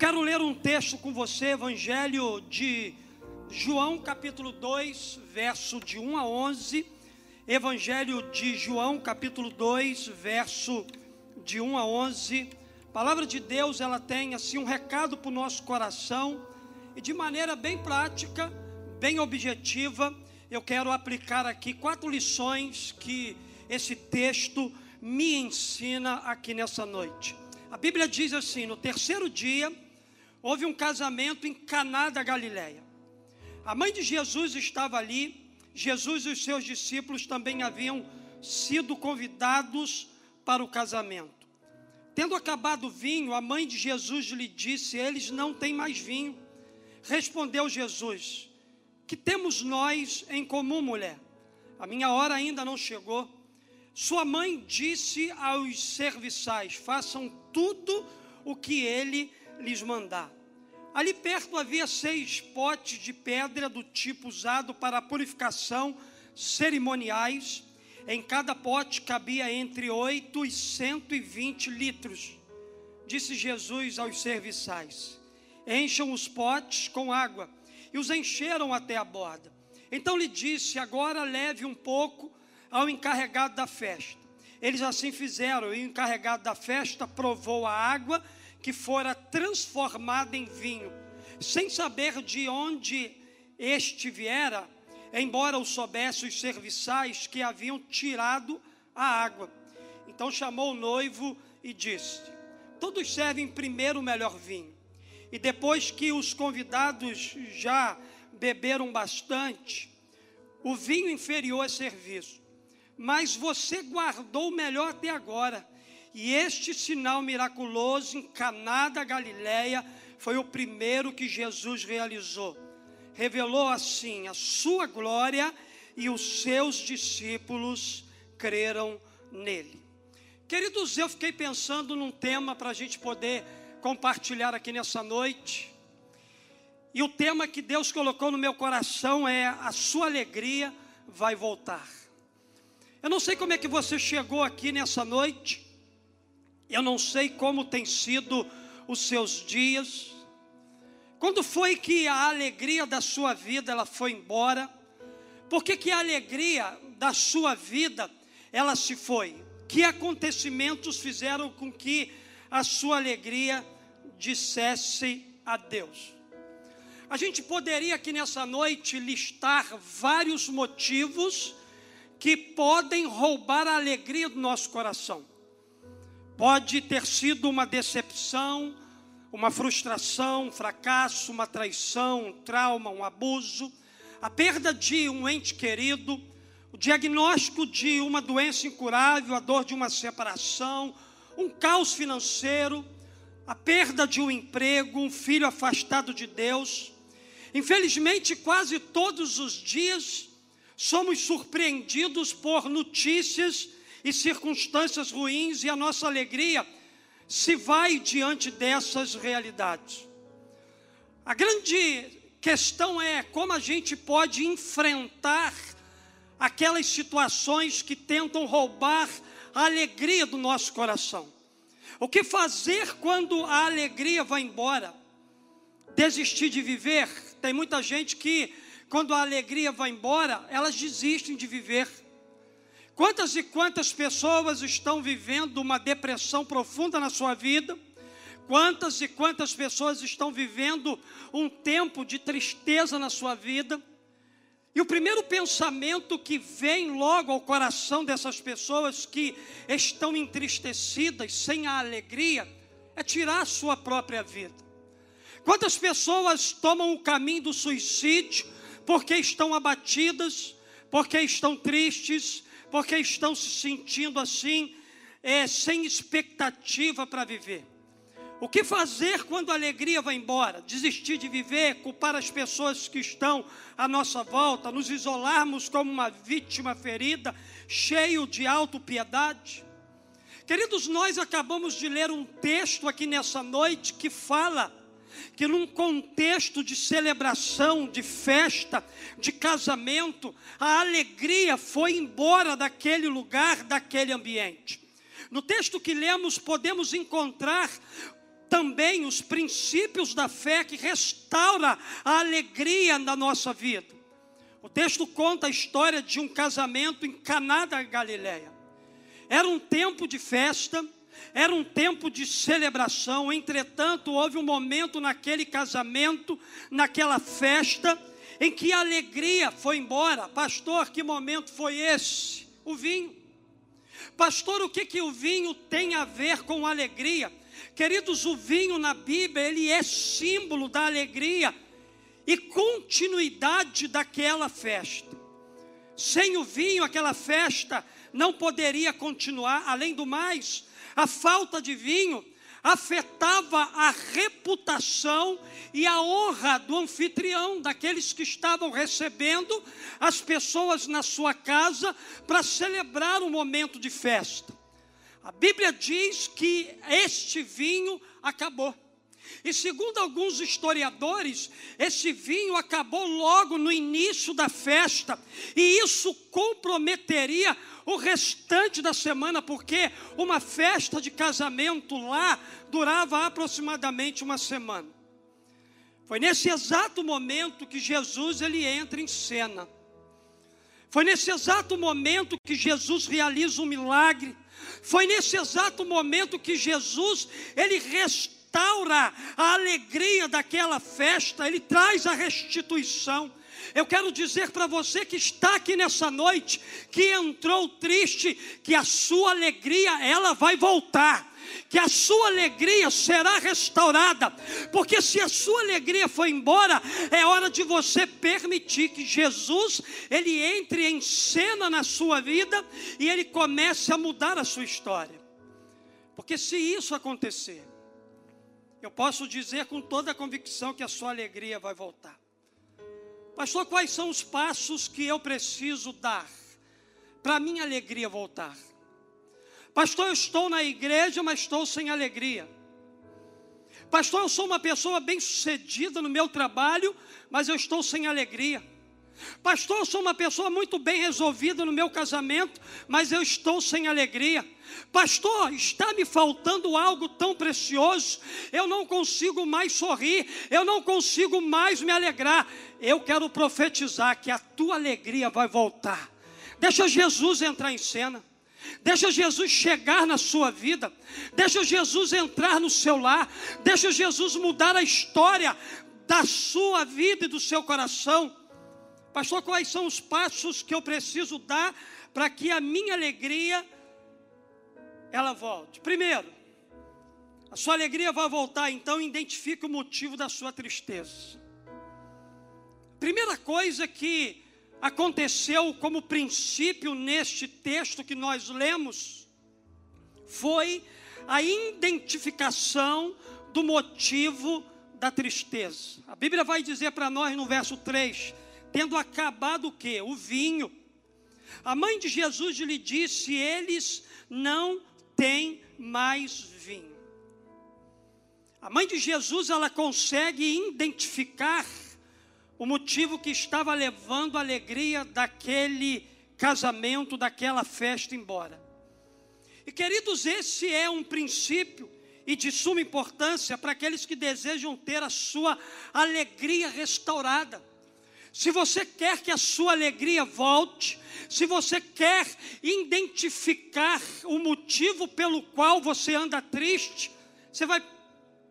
quero ler um texto com você, Evangelho de João, capítulo 2, verso de 1 a 11. Evangelho de João, capítulo 2, verso de 1 a 11. A palavra de Deus, ela tem assim um recado para o nosso coração e de maneira bem prática, bem objetiva, eu quero aplicar aqui quatro lições que esse texto me ensina aqui nessa noite. A Bíblia diz assim: no terceiro dia, houve um casamento em Caná da Galileia. A mãe de Jesus estava ali, Jesus e os seus discípulos também haviam sido convidados para o casamento. Tendo acabado o vinho, a mãe de Jesus lhe disse: Eles não têm mais vinho. Respondeu Jesus: Que temos nós em comum, mulher? A minha hora ainda não chegou. Sua mãe disse aos serviçais: Façam tudo o que ele lhes mandar. Ali perto havia seis potes de pedra do tipo usado para purificação cerimoniais. Em cada pote cabia entre oito e cento e vinte litros. Disse Jesus aos serviçais: Encham os potes com água. E os encheram até a borda. Então lhe disse: Agora leve um pouco ao encarregado da festa. Eles assim fizeram, e o encarregado da festa provou a água que fora transformada em vinho, sem saber de onde este viera, embora o soubesse os serviçais que haviam tirado a água. Então chamou o noivo e disse: Todos servem primeiro o melhor vinho, e depois que os convidados já beberam bastante, o vinho inferior é serviço. Mas você guardou o melhor até agora. E este sinal miraculoso em Caná da Galileia foi o primeiro que Jesus realizou. Revelou assim a sua glória e os seus discípulos creram nele. Queridos, eu fiquei pensando num tema para a gente poder compartilhar aqui nessa noite. E o tema que Deus colocou no meu coração é: a sua alegria vai voltar. Eu não sei como é que você chegou aqui nessa noite. Eu não sei como tem sido os seus dias. Quando foi que a alegria da sua vida ela foi embora? Por que, que a alegria da sua vida ela se foi? Que acontecimentos fizeram com que a sua alegria dissesse adeus? A gente poderia aqui nessa noite listar vários motivos que podem roubar a alegria do nosso coração. Pode ter sido uma decepção, uma frustração, um fracasso, uma traição, um trauma, um abuso, a perda de um ente querido, o diagnóstico de uma doença incurável, a dor de uma separação, um caos financeiro, a perda de um emprego, um filho afastado de Deus. Infelizmente, quase todos os dias somos surpreendidos por notícias e circunstâncias ruins, e a nossa alegria se vai diante dessas realidades. A grande questão é como a gente pode enfrentar aquelas situações que tentam roubar a alegria do nosso coração. O que fazer quando a alegria vai embora? Desistir de viver? Tem muita gente que, quando a alegria vai embora, elas desistem de viver. Quantas e quantas pessoas estão vivendo uma depressão profunda na sua vida? Quantas e quantas pessoas estão vivendo um tempo de tristeza na sua vida? E o primeiro pensamento que vem logo ao coração dessas pessoas que estão entristecidas, sem a alegria, é tirar a sua própria vida. Quantas pessoas tomam o caminho do suicídio porque estão abatidas, porque estão tristes, porque estão se sentindo assim, é, sem expectativa para viver. O que fazer quando a alegria vai embora? Desistir de viver, culpar as pessoas que estão à nossa volta, nos isolarmos como uma vítima ferida, cheio de autopiedade? Queridos, nós acabamos de ler um texto aqui nessa noite que fala que num contexto de celebração, de festa, de casamento, a alegria foi embora daquele lugar, daquele ambiente. No texto que lemos, podemos encontrar também os princípios da fé que restaura a alegria da nossa vida. O texto conta a história de um casamento em Caná da Galileia. Era um tempo de festa, era um tempo de celebração, entretanto, houve um momento naquele casamento, naquela festa, em que a alegria foi embora. Pastor, que momento foi esse? O vinho. Pastor, o que, que o vinho tem a ver com alegria? Queridos, o vinho na Bíblia, ele é símbolo da alegria e continuidade daquela festa. Sem o vinho, aquela festa não poderia continuar. Além do mais, a falta de vinho afetava a reputação e a honra do anfitrião, daqueles que estavam recebendo as pessoas na sua casa para celebrar um momento de festa. A Bíblia diz que este vinho acabou. E segundo alguns historiadores, esse vinho acabou logo no início da festa, e isso comprometeria o restante da semana, porque uma festa de casamento lá durava aproximadamente uma semana. Foi nesse exato momento que Jesus ele entra em cena. Foi nesse exato momento que Jesus realiza um milagre. Foi nesse exato momento que Jesus ele restaura a alegria daquela festa, ele traz a restituição. Eu quero dizer para você que está aqui nessa noite, que entrou triste, que a sua alegria ela vai voltar que a sua alegria será restaurada, porque se a sua alegria foi embora, é hora de você permitir que Jesus ele entre em cena na sua vida e ele comece a mudar a sua história. Porque se isso acontecer, eu posso dizer com toda a convicção que a sua alegria vai voltar. Pastor, quais são os passos que eu preciso dar para a minha alegria voltar? Pastor, eu estou na igreja, mas estou sem alegria. Pastor, eu sou uma pessoa bem-sucedida no meu trabalho, mas eu estou sem alegria. Pastor, eu sou uma pessoa muito bem resolvida no meu casamento, mas eu estou sem alegria. Pastor, está me faltando algo tão precioso, eu não consigo mais sorrir, eu não consigo mais me alegrar. Eu quero profetizar que a tua alegria vai voltar. Deixa Jesus entrar em cena. Deixa Jesus chegar na sua vida, deixa Jesus entrar no seu lar, deixa Jesus mudar a história da sua vida e do seu coração. Pastor, quais são os passos que eu preciso dar para que a minha alegria ela volte? Primeiro, a sua alegria vai voltar, então identifique o motivo da sua tristeza. Primeira coisa que aconteceu como princípio neste texto que nós lemos foi a identificação do motivo da tristeza. A Bíblia vai dizer para nós no verso 3: tendo acabado o que? O vinho. A mãe de Jesus lhe disse: eles não têm mais vinho. A mãe de Jesus ela consegue identificar o motivo que estava levando a alegria daquele casamento, daquela festa embora. E queridos, esse é um princípio e de suma importância para aqueles que desejam ter a sua alegria restaurada. Se você quer que a sua alegria volte, se você quer identificar o motivo pelo qual você anda triste, você vai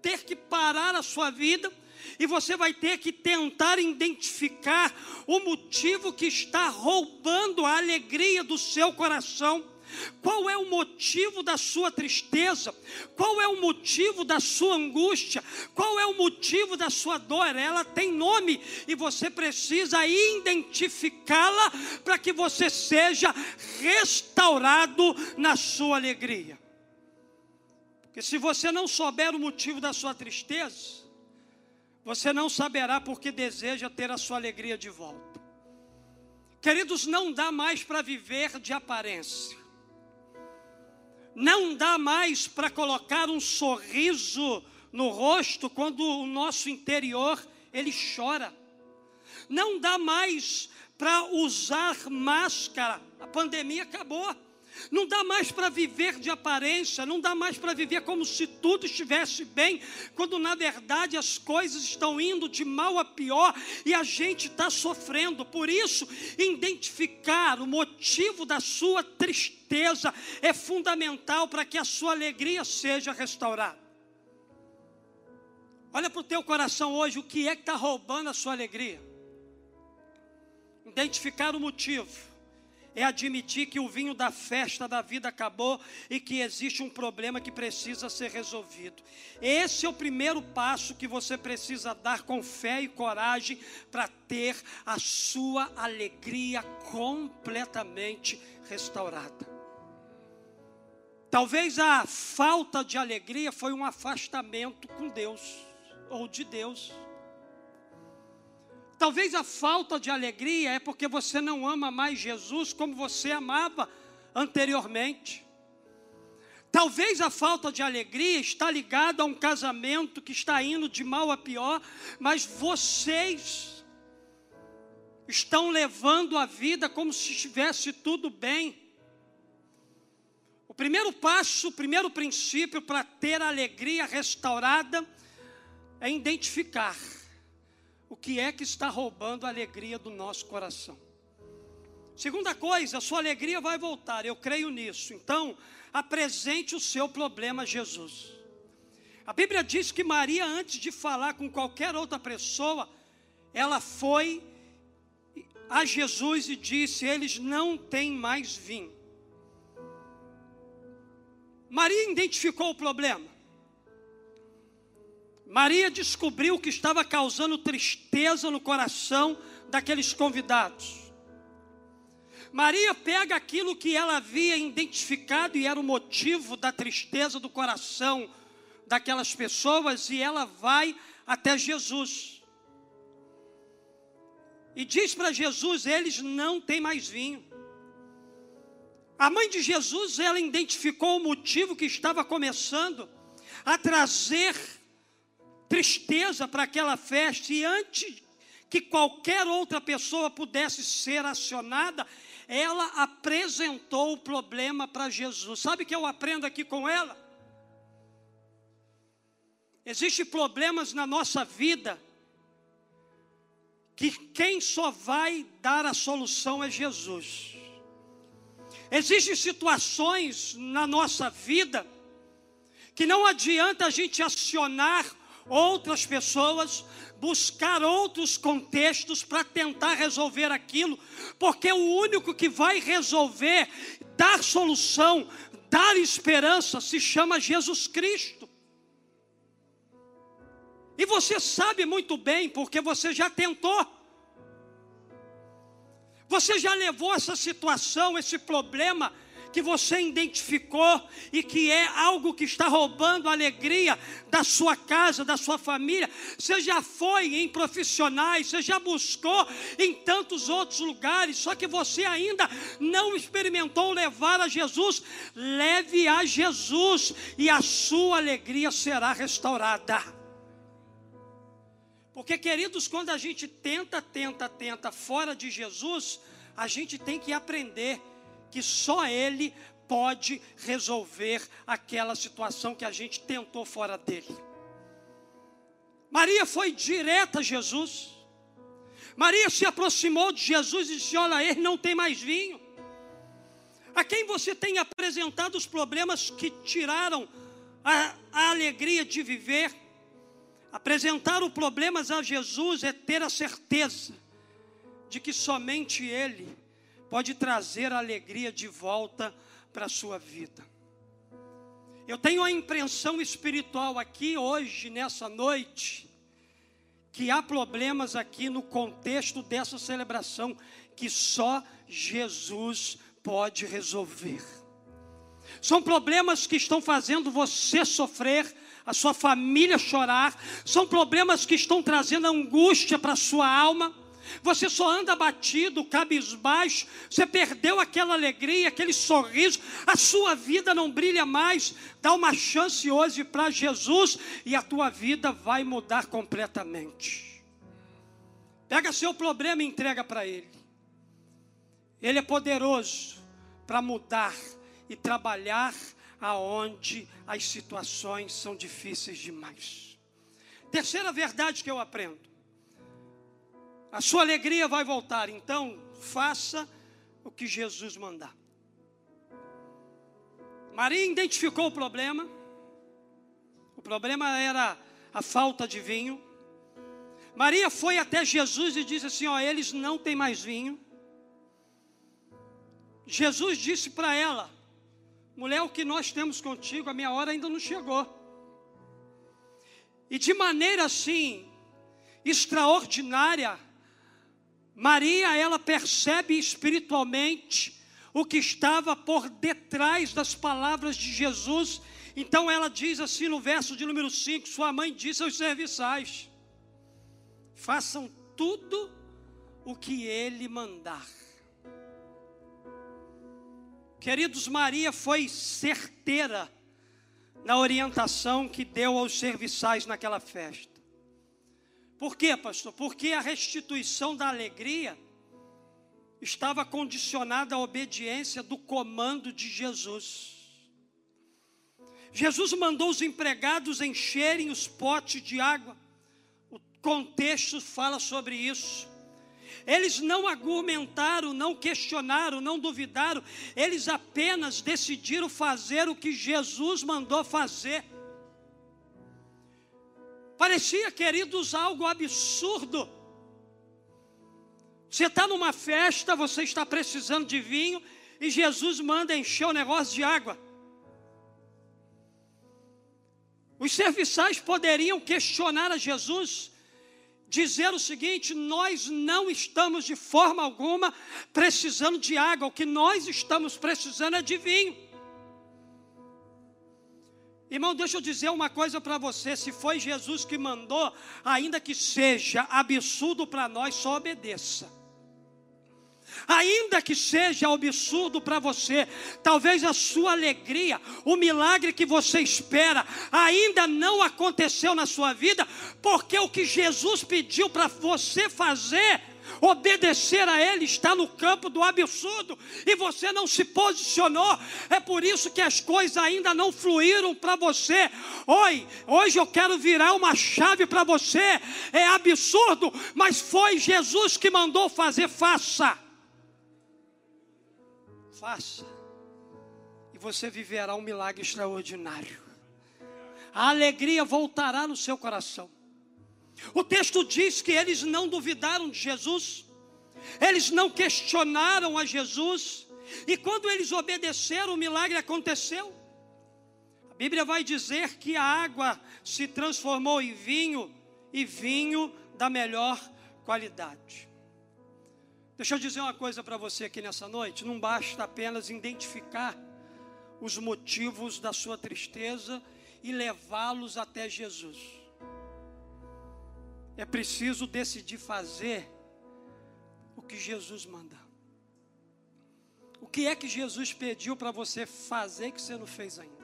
ter que parar a sua vida e você vai ter que tentar identificar o motivo que está roubando a alegria do seu coração. Qual é o motivo da sua tristeza? Qual é o motivo da sua angústia? Qual é o motivo da sua dor? Ela tem nome e você precisa identificá-la para que você seja restaurado na sua alegria. Porque se você não souber o motivo da sua tristeza, você não saberá porque deseja ter a sua alegria de volta. Queridos, não dá mais para viver de aparência. Não dá mais para colocar um sorriso no rosto quando o nosso interior ele chora. Não dá mais para usar máscara. A pandemia acabou. Não dá mais para viver de aparência, não dá mais para viver como se tudo estivesse bem, quando na verdade as coisas estão indo de mal a pior e a gente está sofrendo. Por isso, identificar o motivo da sua tristeza é fundamental para que a sua alegria seja restaurada. Olha para o teu coração hoje, o que é que está roubando a sua alegria? Identificar o motivo é admitir que o vinho da festa da vida acabou e que existe um problema que precisa ser resolvido. Esse é o primeiro passo que você precisa dar com fé e coragem para ter a sua alegria completamente restaurada. Talvez a falta de alegria foi um afastamento com Deus ou de Deus. Talvez a falta de alegria é porque você não ama mais Jesus como você amava anteriormente. Talvez a falta de alegria está ligada a um casamento que está indo de mal a pior, mas vocês estão levando a vida como se estivesse tudo bem. O primeiro passo, o primeiro princípio para ter a alegria restaurada é identificar o que é que está roubando a alegria do nosso coração. Segunda coisa, a sua alegria vai voltar, eu creio nisso. Então, apresente o seu problema a Jesus. A Bíblia diz que Maria, antes de falar com qualquer outra pessoa, ela foi a Jesus e disse: Eles não têm mais vinho. Maria identificou o problema. Maria descobriu o que estava causando tristeza no coração daqueles convidados. Maria pega aquilo que ela havia identificado e era o motivo da tristeza do coração daquelas pessoas e ela vai até Jesus. E diz para Jesus: eles não têm mais vinho. A mãe de Jesus, ela identificou o motivo que estava começando a trazer tristeza para aquela festa, e antes que qualquer outra pessoa pudesse ser acionada, ela apresentou o problema para Jesus. Sabe o que eu aprendo aqui com ela? Existem problemas na nossa vida que quem só vai dar a solução é Jesus. Existem situações na nossa vida que não adianta a gente acionar outras pessoas, buscar outros contextos para tentar resolver aquilo, porque o único que vai resolver, dar solução, dar esperança, se chama Jesus Cristo. E você sabe muito bem, porque você já tentou. Você já levou essa situação, esse problema que você identificou e que é algo que está roubando a alegria da sua casa, da sua família. Você já foi em profissionais, você já buscou em tantos outros lugares, só que você ainda não experimentou levar a Jesus. Leve a Jesus e a sua alegria será restaurada. Porque, queridos, quando a gente tenta, tenta, tenta fora de Jesus, a gente tem que aprender que só Ele pode resolver aquela situação que a gente tentou fora dele. Maria foi direta a Jesus. Maria se aproximou de Jesus e disse: Olha, ele não tem mais vinho. A quem você tem apresentado os problemas que tiraram a, a alegria de viver? Apresentar os problemas a Jesus é ter a certeza de que somente Ele pode trazer a alegria de volta para a sua vida. Eu tenho a impressão espiritual aqui hoje, nessa noite, que há problemas aqui no contexto dessa celebração que só Jesus pode resolver. São problemas que estão fazendo você sofrer, a sua família chorar, são problemas que estão trazendo angústia para a sua alma você só anda batido, cabisbaixo, você perdeu aquela alegria, aquele sorriso, a sua vida não brilha mais. Dá uma chance hoje para Jesus e a tua vida vai mudar completamente. Pega seu problema e entrega para Ele. Ele é poderoso para mudar e trabalhar aonde as situações são difíceis demais. Terceira verdade que eu aprendo: a sua alegria vai voltar, então faça o que Jesus mandar. Maria identificou o problema. O problema era a falta de vinho. Maria foi até Jesus e disse assim: Ó, eles não têm mais vinho. Jesus disse para ela: Mulher, o que nós temos contigo, a minha hora ainda não chegou. E de maneira assim, extraordinária, Maria, ela percebe espiritualmente o que estava por detrás das palavras de Jesus. Então ela diz assim no verso de número 5: Sua mãe disse aos serviçais: Façam tudo o que ele mandar. Queridos, Maria foi certeira na orientação que deu aos serviçais naquela festa. Por quê, pastor? Porque a restituição da alegria estava condicionada à obediência do comando de Jesus. Jesus mandou os empregados encherem os potes de água. O contexto fala sobre isso. Eles não argumentaram, não questionaram, não duvidaram, eles apenas decidiram fazer o que Jesus mandou fazer. Parecia, queridos, algo absurdo. Você está numa festa, você está precisando de vinho, e Jesus manda encher o negócio de água. Os serviçais poderiam questionar a Jesus, dizer o seguinte: nós não estamos de forma alguma precisando de água, o que nós estamos precisando é de vinho. Irmão, deixa eu dizer uma coisa para você: se foi Jesus que mandou, ainda que seja absurdo para nós, só obedeça. Ainda que seja absurdo para você, talvez a sua alegria, o milagre que você espera, ainda não aconteceu na sua vida, porque o que Jesus pediu para você fazer, obedecer a Ele está no campo do absurdo e você não se posicionou. É por isso que as coisas ainda não fluíram para você. Oi, hoje eu quero virar uma chave para você. É absurdo, mas foi Jesus que mandou fazer. Faça faça, e você viverá um milagre extraordinário. A alegria voltará no seu coração. O texto diz que eles não duvidaram de Jesus, eles não questionaram a Jesus, e quando eles obedeceram, o milagre aconteceu. A Bíblia vai dizer que a água se transformou em vinho, e vinho da melhor qualidade. Deixa eu dizer uma coisa para você aqui nessa noite: não basta apenas identificar os motivos da sua tristeza e levá-los até Jesus. É preciso decidir fazer o que Jesus manda. O que é que Jesus pediu para você fazer que você não fez ainda?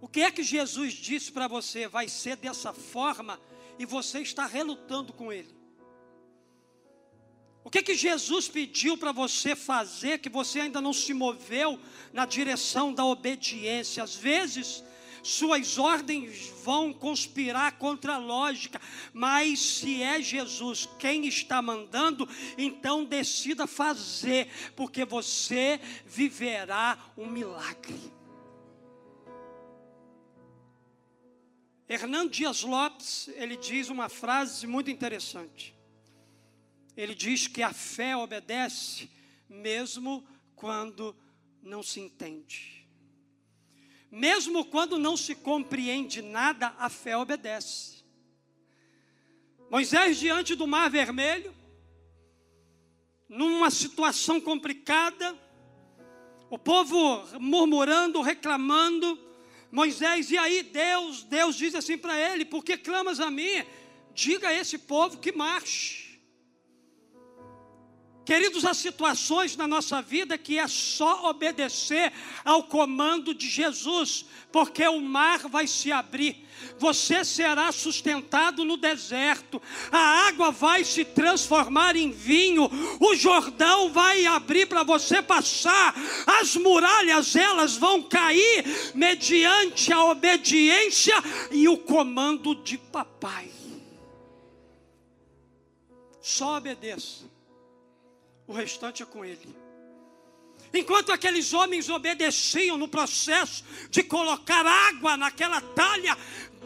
O que é que Jesus disse para você vai ser dessa forma e você está relutando com ele? O que que Jesus pediu para você fazer que você ainda não se moveu na direção da obediência? Às vezes, suas ordens vão conspirar contra a lógica, mas se é Jesus quem está mandando, então decida fazer, porque você viverá um milagre. Hernando Dias Lopes, ele diz uma frase muito interessante ele diz que a fé obedece mesmo quando não se entende. Mesmo quando não se compreende nada, a fé obedece. Moisés, diante do Mar Vermelho, numa situação complicada, o povo murmurando, reclamando, Moisés, e aí Deus, Deus diz assim para ele: Por que clamas a mim? Diga a esse povo que marche. Queridos, há situações na nossa vida que é só obedecer ao comando de Jesus, porque o mar vai se abrir, você será sustentado no deserto, a água vai se transformar em vinho, o Jordão vai abrir para você passar, as muralhas elas vão cair mediante a obediência e o comando de papai. Só obedeça o restante é com ele. Enquanto aqueles homens obedeciam no processo de colocar água naquela talha,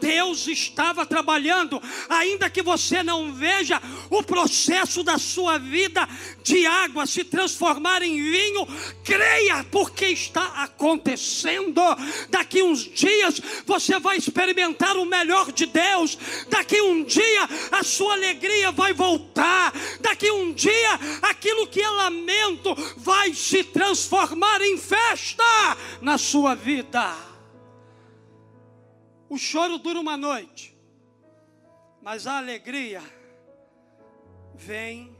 Deus estava trabalhando, ainda que você não veja o processo da sua vida de água se transformar em vinho, creia, porque está acontecendo. Daqui uns dias você vai experimentar o melhor de Deus, daqui um dia a sua alegria vai voltar, daqui um dia aquilo que é lamento vai se transformar em festa na sua vida. O choro dura uma noite, mas a alegria vem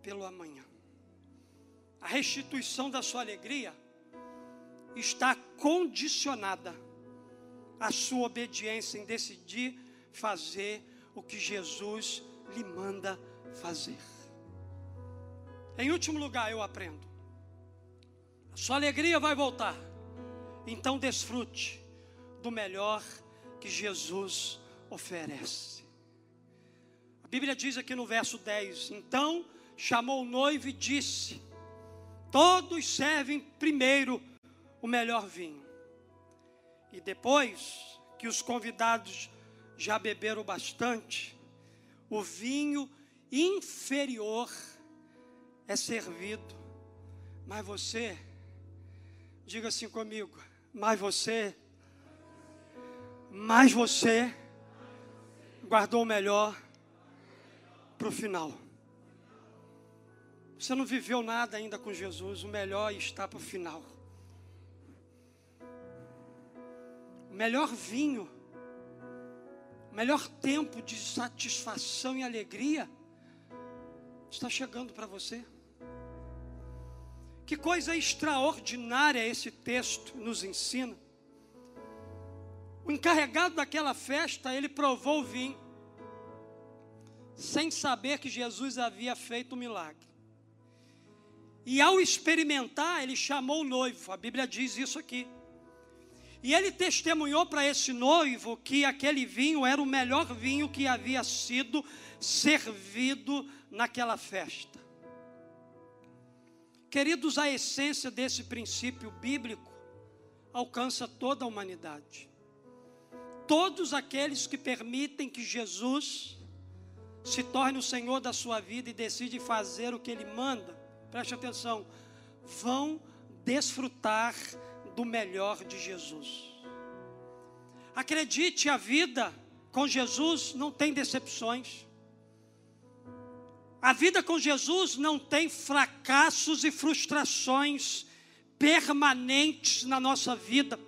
pelo amanhã. A restituição da sua alegria está condicionada à sua obediência em decidir fazer o que Jesus lhe manda fazer. Em último lugar, eu aprendo. A sua alegria vai voltar. Então desfrute do melhor que Jesus oferece. A Bíblia diz aqui no verso 10: Então chamou o noivo e disse: Todos servem primeiro o melhor vinho, e depois que os convidados já beberam bastante, o vinho inferior é servido. Mas você, diga assim comigo, mas você mas você guardou o melhor para o final. Você não viveu nada ainda com Jesus, o melhor está para o final. O melhor vinho, o melhor tempo de satisfação e alegria está chegando para você. Que coisa extraordinária esse texto nos ensina. O encarregado daquela festa, ele provou o vinho, sem saber que Jesus havia feito o um milagre. E ao experimentar, ele chamou o noivo, a Bíblia diz isso aqui. E ele testemunhou para esse noivo que aquele vinho era o melhor vinho que havia sido servido naquela festa. Queridos, a essência desse princípio bíblico alcança toda a humanidade todos aqueles que permitem que Jesus se torne o Senhor da sua vida e decide fazer o que Ele manda, preste atenção, vão desfrutar do melhor de Jesus. Acredite, a vida com Jesus não tem decepções. A vida com Jesus não tem fracassos e frustrações permanentes na nossa vida.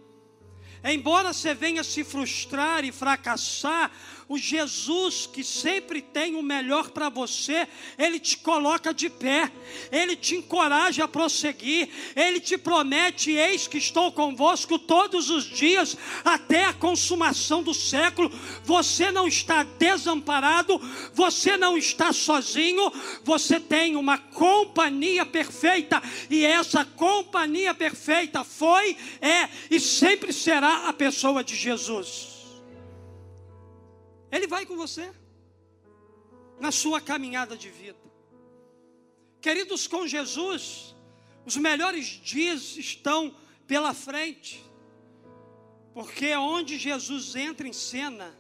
Embora você venha se frustrar e fracassar, o Jesus que sempre tem o melhor para você, ele te coloca de pé, ele te encoraja a prosseguir, ele te promete: eis que estou convosco todos os dias, até a consumação do século. Você não está desamparado, você não está sozinho, você tem uma companhia perfeita, e essa companhia perfeita foi, é e sempre será a pessoa de Jesus. Ele vai com você na sua caminhada de vida. Queridos, com Jesus, os melhores dias estão pela frente, porque onde Jesus entra em cena,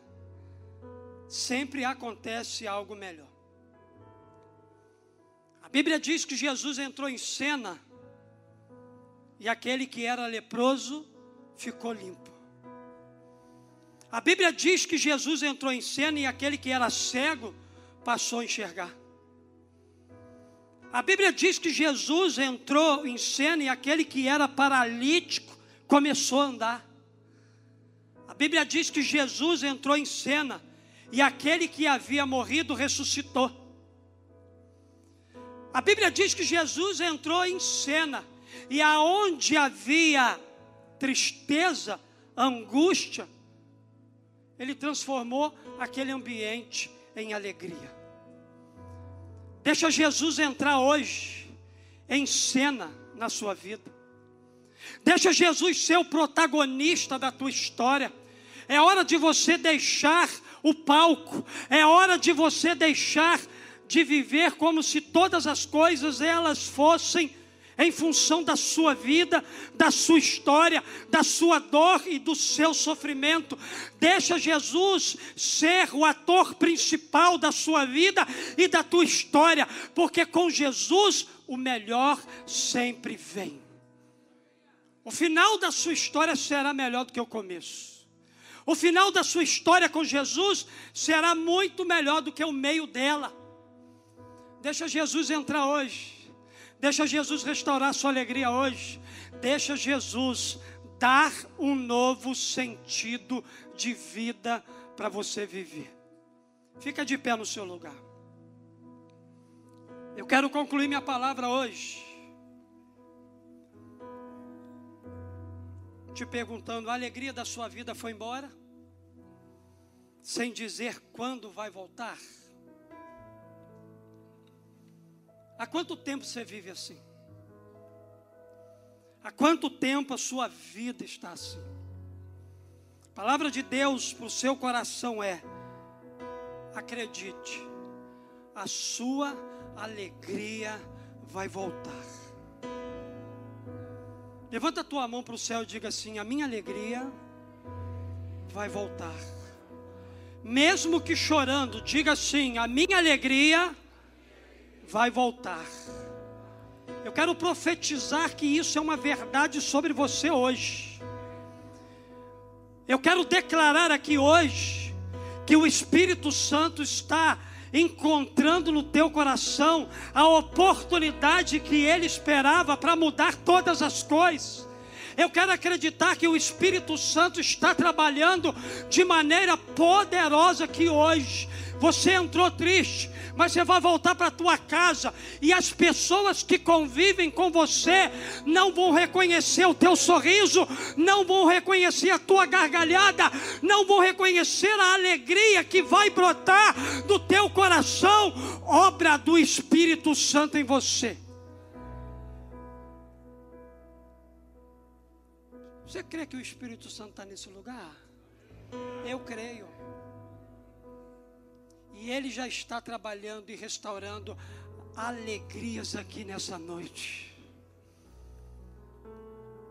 sempre acontece algo melhor. A Bíblia diz que Jesus entrou em cena e aquele que era leproso ficou limpo. A Bíblia diz que Jesus entrou em cena e aquele que era cego passou a enxergar. A Bíblia diz que Jesus entrou em cena e aquele que era paralítico começou a andar. A Bíblia diz que Jesus entrou em cena e aquele que havia morrido ressuscitou. A Bíblia diz que Jesus entrou em cena, e aonde havia tristeza, angústia, ele transformou aquele ambiente em alegria. Deixa Jesus entrar hoje em cena na sua vida. Deixa Jesus ser o protagonista da tua história. É hora de você deixar o palco. É hora de você deixar de viver como se todas as coisas elas fossem em função da sua vida, da sua história, da sua dor e do seu sofrimento. Deixa Jesus ser o ator principal da sua vida e da tua história, porque com Jesus o melhor sempre vem. O final da sua história será melhor do que o começo. O final da sua história com Jesus será muito melhor do que o meio dela. Deixa Jesus entrar hoje. Deixa Jesus restaurar sua alegria hoje. Deixa Jesus dar um novo sentido de vida para você viver. Fica de pé no seu lugar. Eu quero concluir minha palavra hoje. Te perguntando: a alegria da sua vida foi embora? Sem dizer quando vai voltar? Há quanto tempo você vive assim? Há quanto tempo a sua vida está assim? A palavra de Deus para o seu coração é: acredite, a sua alegria vai voltar. Levanta a tua mão para o céu e diga assim: a minha alegria vai voltar. Mesmo que chorando, diga assim: a minha alegria vai voltar. Eu quero profetizar que isso é uma verdade sobre você hoje. Eu quero declarar aqui hoje que o Espírito Santo está encontrando no teu coração a oportunidade que ele esperava para mudar todas as coisas. Eu quero acreditar que o Espírito Santo está trabalhando de maneira poderosa que hoje você entrou triste, mas você vai voltar para a tua casa e as pessoas que convivem com você não vão reconhecer o teu sorriso, não vão reconhecer a tua gargalhada, não vão reconhecer a alegria que vai brotar do teu coração, obra do Espírito Santo em você. Você crê que o Espírito Santo está nesse lugar? Eu creio. E Ele já está trabalhando e restaurando alegrias aqui nessa noite.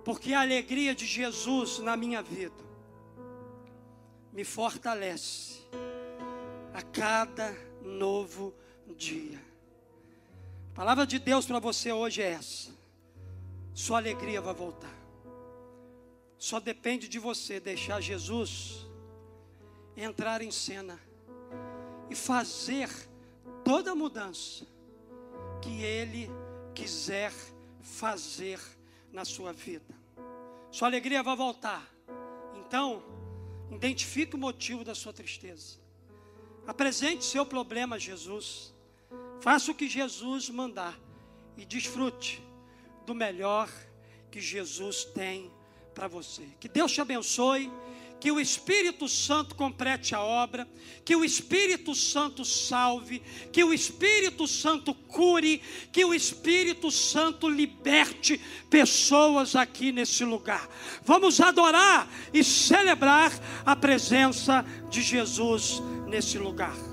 Porque a alegria de Jesus na minha vida me fortalece a cada novo dia. A palavra de Deus para você hoje é essa: sua alegria vai voltar. Só depende de você deixar Jesus entrar em cena e fazer toda a mudança que Ele quiser fazer na sua vida. Sua alegria vai voltar. Então, identifique o motivo da sua tristeza. Apresente seu problema a Jesus. Faça o que Jesus mandar e desfrute do melhor que Jesus tem para você. Que Deus te abençoe que o Espírito Santo complete a obra, que o Espírito Santo salve, que o Espírito Santo cure, que o Espírito Santo liberte pessoas aqui nesse lugar. Vamos adorar e celebrar a presença de Jesus nesse lugar.